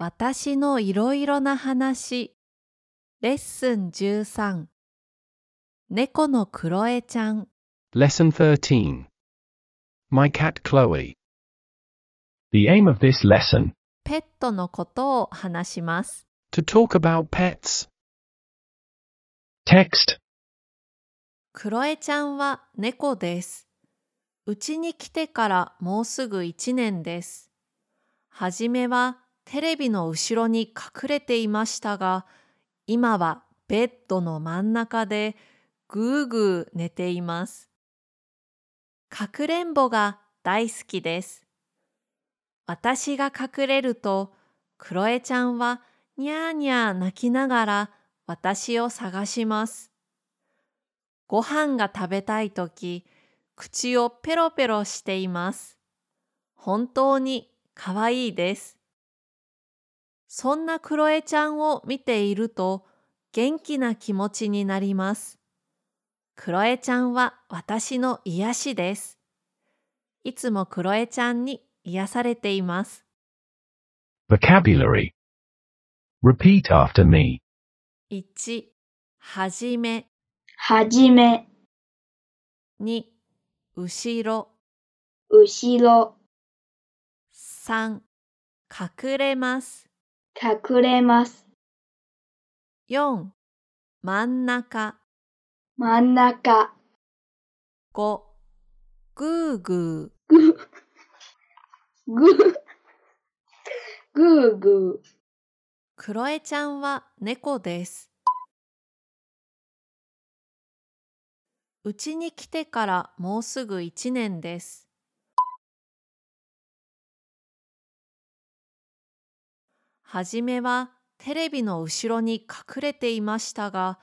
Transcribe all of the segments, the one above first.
私のいろいろな話。レッスン13猫のクロエちゃん。Lesson 13. My cat Chloe. The aim of this lesson ペットのことを話します。To talk about pets. text クロエちゃんは猫です。うちに来てからもうすぐ1年です。はじめはテレビの後ろに隠れていましたが今はベッドの真ん中でぐーぐー寝ていますかくれんぼが大好きです私が隠れるとクロエちゃんはにゃーにゃー泣きながら私を探しますご飯が食べたいとき、口をペロペロしています。本当にかわいいです。そんなクロエちゃんを見ていると元気な気持ちになります。クロエちゃんは私の癒しです。いつもクロエちゃんに癒されています。vocabulary. Repeat after me. 1、はじめ。はじめ、2、後ろ。後ろ、3、隠れます。隠れます。4真ん中。真ん中、5ぐーぐぐ、ぐ、ぐーぐー。クロエちゃんは猫です。うちに来てからもうすぐ1年ですはじめはテレビの後ろに隠れていましたが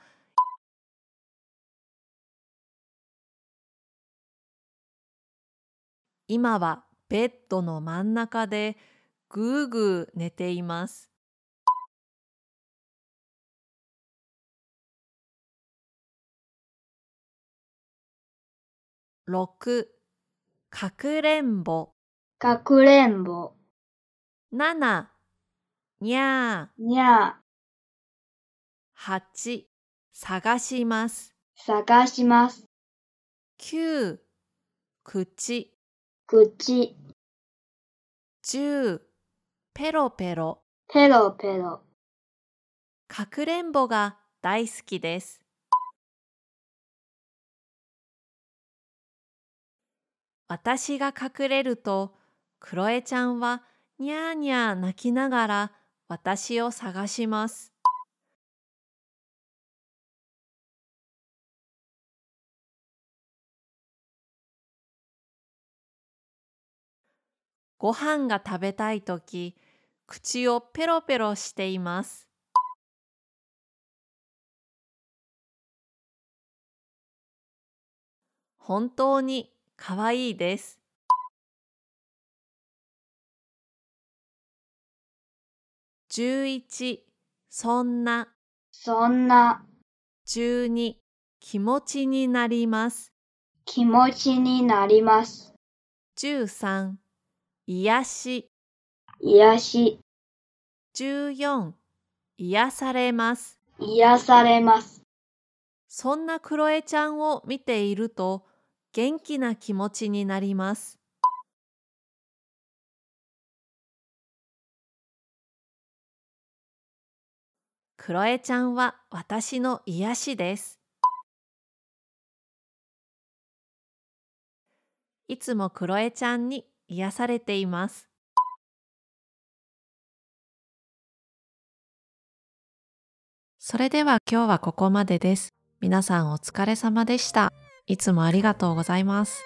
今はベッドの真ん中でぐーぐー寝ています。6かくれんぼかくれんぼ、7にゃにゃー。8探します。ー、探します。9口口、10ペロペロ。ペロペロ、かくれんぼが大好きです。私が隠れると、クロエちゃんはにゃーにゃー泣きながら私を探します。ご飯が食べたいとき、口をペロペロしています。本当にかわいいです。11そんなそんな12気持ちになります。気持ちになります。13癒し癒し、14癒されます。癒されます。そんなクロエちゃんを見ていると元気な気持ちになります。クロエちゃんは私の癒しです。いつもクロエちゃんに癒されています。それでは今日はここまでです。皆さんお疲れ様でした。いつもありがとうございます。